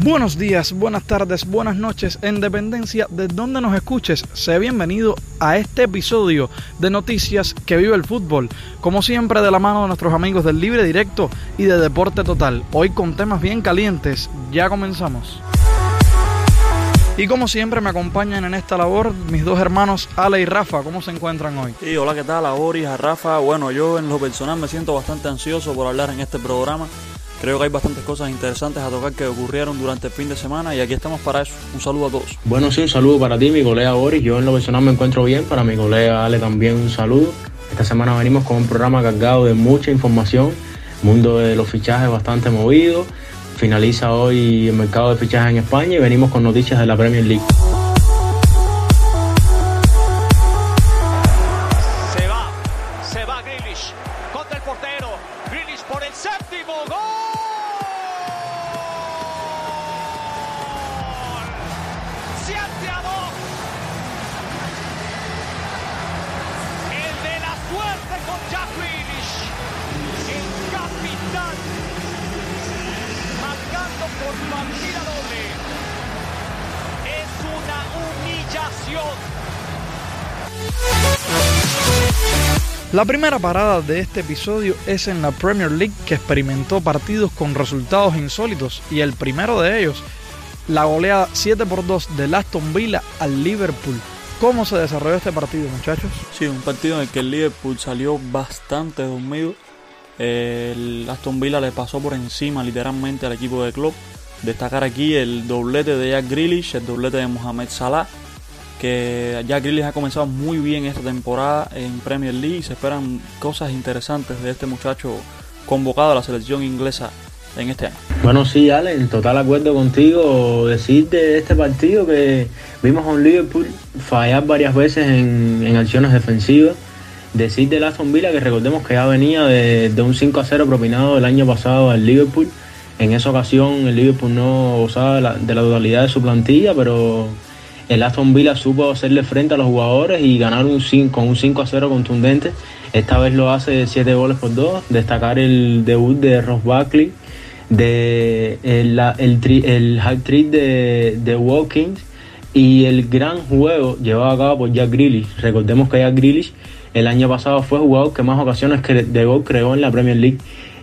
Buenos días, buenas tardes, buenas noches, en dependencia de donde nos escuches, sea bienvenido a este episodio de Noticias que vive el fútbol, como siempre de la mano de nuestros amigos del Libre Directo y de Deporte Total, hoy con temas bien calientes, ya comenzamos. Y como siempre me acompañan en esta labor mis dos hermanos Ale y Rafa, ¿cómo se encuentran hoy? Sí, hola, ¿qué tal? A Boris, a Rafa. Bueno, yo en lo personal me siento bastante ansioso por hablar en este programa. Creo que hay bastantes cosas interesantes a tocar que ocurrieron durante el fin de semana y aquí estamos para eso. Un saludo a todos. Bueno, sí, un saludo para ti, mi colega Boris. Yo en lo personal me encuentro bien. Para mi colega Ale también un saludo. Esta semana venimos con un programa cargado de mucha información. Mundo de los fichajes bastante movido Finaliza hoy el mercado de fichajes en España y venimos con noticias de la Premier League. Se va, se va Grealish contra el portero. Grealish por el séptimo gol. La primera parada de este episodio es en la Premier League que experimentó partidos con resultados insólitos y el primero de ellos, la goleada 7 por 2 del Aston Villa al Liverpool. ¿Cómo se desarrolló este partido, muchachos? Sí, un partido en el que el Liverpool salió bastante dormido. El Aston Villa le pasó por encima literalmente al equipo de club. Destacar aquí el doblete de Jack Grealish, el doblete de Mohamed Salah, que Jack Grealish ha comenzado muy bien esta temporada en Premier League y se esperan cosas interesantes de este muchacho convocado a la selección inglesa en este año. Bueno, sí, Ale, en total acuerdo contigo. Decir de este partido que vimos a un Liverpool fallar varias veces en, en acciones defensivas. Decir de Aston Villa que recordemos que ya venía de, de un 5 a 0 propinado el año pasado al Liverpool. En esa ocasión el Liverpool no de la, de la totalidad de su plantilla, pero el Aston Villa supo hacerle frente a los jugadores y ganar un 5, con un 5 a 0 contundente. Esta vez lo hace 7 goles por 2. Destacar el debut de Ross Buckley, el, el, hat trick de, de Watkins y el gran juego llevado a cabo por Jack Grealish. Recordemos que Jack Grealish el año pasado fue jugador que más ocasiones de gol creó en la Premier League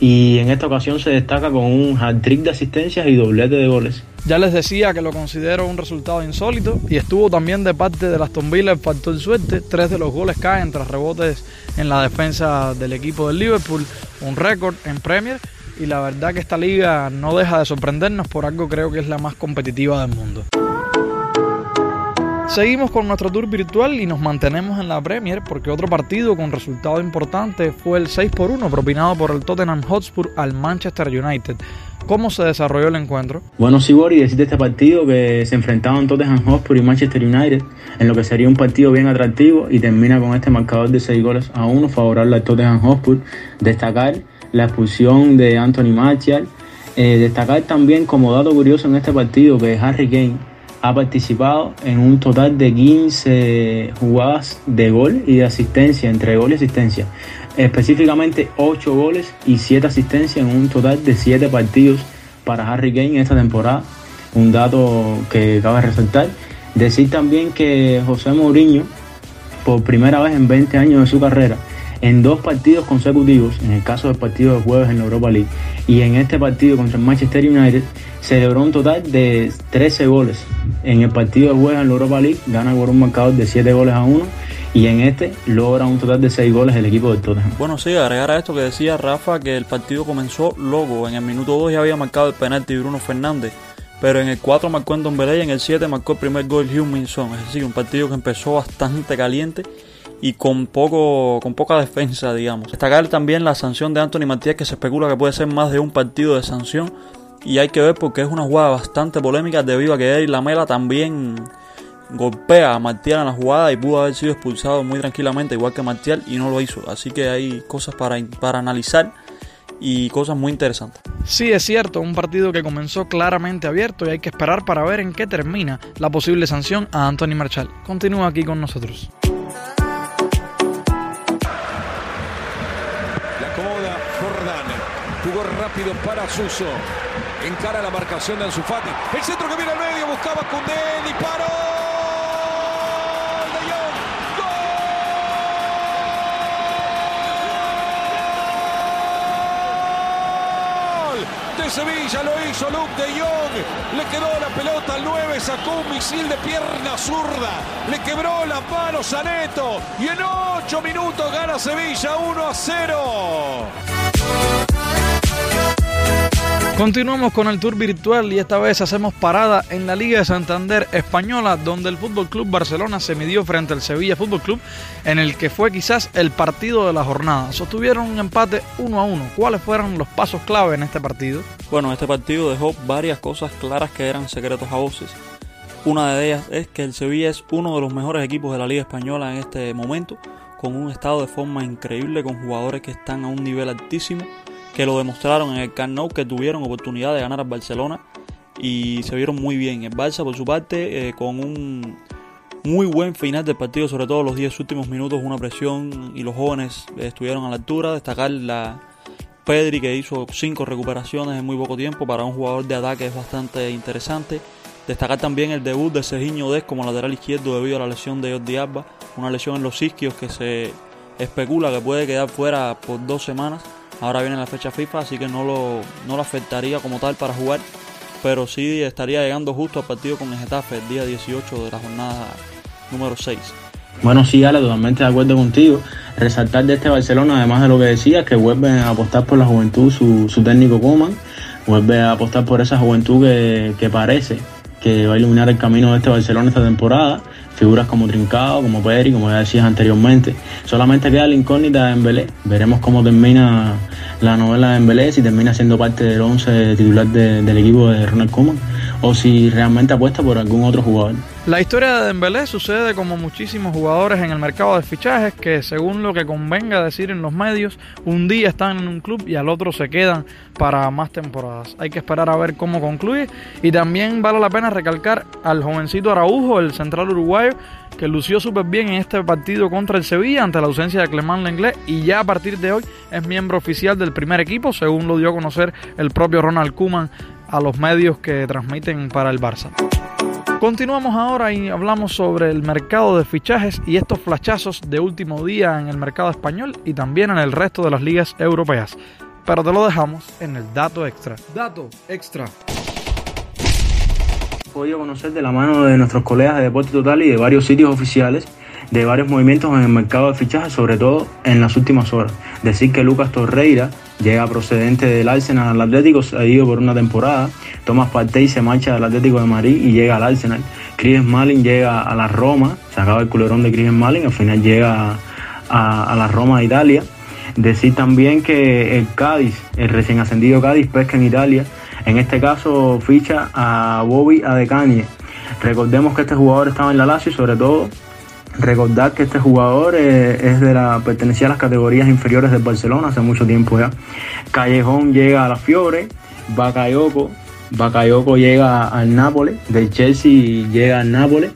y en esta ocasión se destaca con un hat trick de asistencias y doblete de goles. Ya les decía que lo considero un resultado insólito y estuvo también de parte de Aston Villa el factor suerte. Tres de los goles caen tras rebotes en la defensa del equipo del Liverpool, un récord en Premier y la verdad que esta liga no deja de sorprendernos por algo creo que es la más competitiva del mundo. Seguimos con nuestro tour virtual y nos mantenemos en la Premier porque otro partido con resultado importante fue el 6 por 1 propinado por el Tottenham Hotspur al Manchester United. ¿Cómo se desarrolló el encuentro? Bueno, sí, Boris, decir de este partido que se enfrentaban Tottenham Hotspur y Manchester United, en lo que sería un partido bien atractivo y termina con este marcador de 6 goles a 1 favorable al Tottenham Hotspur. Destacar la expulsión de Anthony Martial. Eh, destacar también como dato curioso en este partido que Harry Kane ha participado en un total de 15 jugadas de gol y de asistencia, entre gol y asistencia. Específicamente 8 goles y 7 asistencias en un total de 7 partidos para Harry Kane esta temporada. Un dato que cabe resaltar. Decir también que José Mourinho, por primera vez en 20 años de su carrera, en dos partidos consecutivos, en el caso del partido de jueves en la Europa League y en este partido contra el Manchester United, celebró un total de 13 goles. En el partido de jueves en la Europa League gana por un marcador de 7 goles a 1 y en este logra un total de 6 goles el equipo del Tottenham. Bueno, sí, agregar a esto que decía Rafa que el partido comenzó loco. En el minuto 2 ya había marcado el penalti Bruno Fernández. Pero en el 4 marcó en Belé y en el 7 marcó el primer gol Hugh Minson. Es decir, un partido que empezó bastante caliente y con poco con poca defensa, digamos. Destacar también la sanción de Anthony Matías que se especula que puede ser más de un partido de sanción y hay que ver porque es una jugada bastante polémica debido a que Eric Lamela también golpea a Martial en la jugada y pudo haber sido expulsado muy tranquilamente igual que Martial y no lo hizo. Así que hay cosas para, para analizar y cosas muy interesantes. Sí, es cierto, un partido que comenzó claramente abierto y hay que esperar para ver en qué termina la posible sanción a Anthony Marshall. Continúa aquí con nosotros. La acomoda Jordán. Jugó rápido para Suso. Encara la marcación de Ansu Fati. El centro que viene al medio buscaba Cundé, disparó. de Sevilla lo hizo Luke de Jong. Le quedó la pelota al 9, sacó un misil de pierna zurda. Le quebró las manos a Neto. Y en 8 minutos gana Sevilla 1 a 0. Continuamos con el tour virtual y esta vez hacemos parada en la Liga de Santander Española, donde el Fútbol Club Barcelona se midió frente al Sevilla Fútbol Club, en el que fue quizás el partido de la jornada. Sostuvieron un empate 1 a 1. ¿Cuáles fueron los pasos clave en este partido? Bueno, este partido dejó varias cosas claras que eran secretos a voces. Una de ellas es que el Sevilla es uno de los mejores equipos de la Liga Española en este momento, con un estado de forma increíble, con jugadores que están a un nivel altísimo que lo demostraron en el Camp que tuvieron oportunidad de ganar al Barcelona y se vieron muy bien. El Barça, por su parte, eh, con un muy buen final del partido, sobre todo los 10 últimos minutos, una presión y los jóvenes estuvieron a la altura. Destacar la Pedri, que hizo 5 recuperaciones en muy poco tiempo para un jugador de ataque es bastante interesante. Destacar también el debut de Serginho Des como lateral izquierdo debido a la lesión de Jordi Alba, una lesión en los isquios que se especula que puede quedar fuera por dos semanas Ahora viene la fecha FIFA, así que no lo, no lo afectaría como tal para jugar. Pero sí estaría llegando justo al partido con el Getafe el día 18 de la jornada número 6. Bueno, sí, Ale, totalmente de acuerdo contigo. Resaltar de este Barcelona, además de lo que decía, que vuelve a apostar por la juventud su, su técnico Coman, vuelve a apostar por esa juventud que, que parece que va a iluminar el camino de este Barcelona esta temporada figuras como Trincao, como Pedri, como ya decías anteriormente. Solamente queda la incógnita de Belé. Veremos cómo termina la novela de Embelé, si termina siendo parte del 11 titular del equipo de Ronald Koeman o si realmente apuesta por algún otro jugador. La historia de Dembélé sucede como muchísimos jugadores en el mercado de fichajes que según lo que convenga decir en los medios, un día están en un club y al otro se quedan para más temporadas. Hay que esperar a ver cómo concluye y también vale la pena recalcar al jovencito Araujo, el central uruguayo, que lució súper bien en este partido contra el Sevilla ante la ausencia de Clemán Lenglet y ya a partir de hoy es miembro oficial del primer equipo, según lo dio a conocer el propio Ronald Koeman a los medios que transmiten para el Barça. Continuamos ahora y hablamos sobre el mercado de fichajes y estos flachazos de último día en el mercado español y también en el resto de las ligas europeas. Pero te lo dejamos en el dato extra. Dato extra. Podido conocer de la mano de nuestros colegas de Deporte Total y de varios sitios oficiales de varios movimientos en el mercado de fichajes, sobre todo en las últimas horas. Decir que Lucas Torreira llega procedente del Arsenal al Atlético, ha ido por una temporada. Tomás Partey se marcha del Atlético de Madrid y llega al Arsenal. Chris Malin llega a la Roma, se acaba el culerón de Chris Malin, al final llega a, la Roma de Italia. Decir también que el Cádiz, el recién ascendido Cádiz, pesca en Italia. En este caso ficha a Bobby Adecanie. Recordemos que este jugador estaba en la Lazio y sobre todo Recordar que este jugador eh, es de la pertenecía a las categorías inferiores del Barcelona hace mucho tiempo ya. Callejón llega a la Fiore, Bakayoko, Bakayoko llega al Nápoles, del Chelsea llega al Nápoles.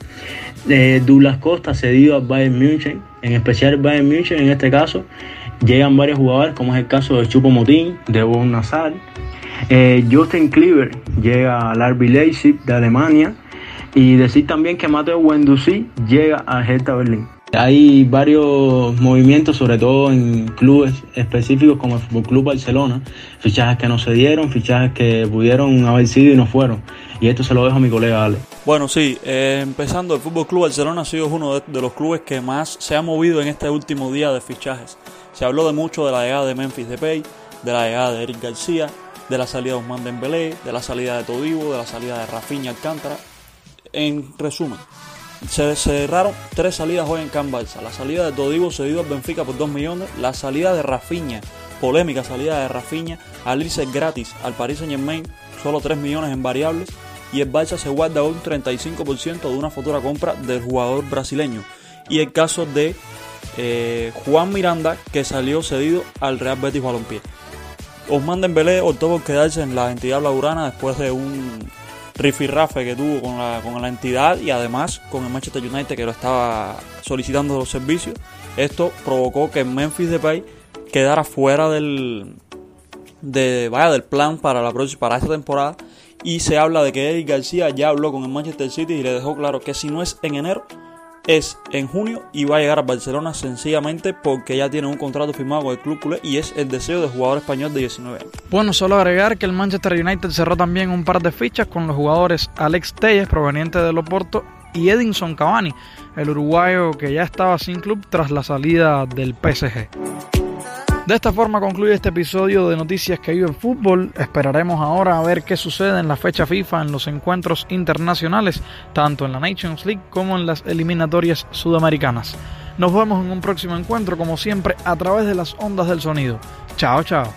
Eh, Douglas Costa cedido al Bayern München, en especial Bayern München en este caso. Llegan varios jugadores, como es el caso de Chupo Motín, de Bon Nazar. Eh, Justin Cleaver llega al RB Leipzig de Alemania. Y decir también que Mateo Wendusí llega a Hertha Berlín. Hay varios movimientos, sobre todo en clubes específicos como el Fútbol Club Barcelona, fichajes que no se dieron, fichajes que pudieron haber sido y no fueron. Y esto se lo dejo a mi colega Ale. Bueno, sí, eh, empezando, el Fútbol Club Barcelona ha sido uno de, los clubes que más se ha movido en este último día de fichajes. Se habló de mucho de la llegada de Memphis Depay, de la llegada de Eric García, de la salida de Osman Dembélé, de la salida de Todibo, de la salida de Rafinha Alcántara en resumen, se cerraron tres salidas hoy en Can Barça. La salida de Todibo cedido al Benfica por 2 millones. La salida de Rafinha, polémica salida de Rafinha, al irse gratis al Paris Saint Germain, solo 3 millones en variables. Y el Barça se guarda un 35% de una futura compra del jugador brasileño. Y el caso de eh, Juan Miranda, que salió cedido al Real Betis Balompié. Osman Dembélé optó por quedarse en la entidad blaugrana después de un rifirrafe que tuvo con la, con la entidad y además con el Manchester United que lo estaba solicitando los servicios. Esto provocó que Memphis Depay quedara fuera del, de, vaya, del plan para, la para esta temporada y se habla de que Eric García ya habló con el Manchester City y le dejó claro que si no es en enero, es en junio y va a llegar a Barcelona sencillamente porque ya tiene un contrato firmado con el club culé y es el deseo del jugador español de 19 años. Bueno, solo agregar que el Manchester United cerró también un par de fichas con los jugadores Alex Telles, proveniente de Loporto, y Edinson Cavani, el uruguayo que ya estaba sin club tras la salida del PSG. De esta forma concluye este episodio de Noticias que vive el fútbol. Esperaremos ahora a ver qué sucede en la fecha FIFA en los encuentros internacionales, tanto en la Nations League como en las eliminatorias sudamericanas. Nos vemos en un próximo encuentro, como siempre, a través de las ondas del sonido. Chao, chao.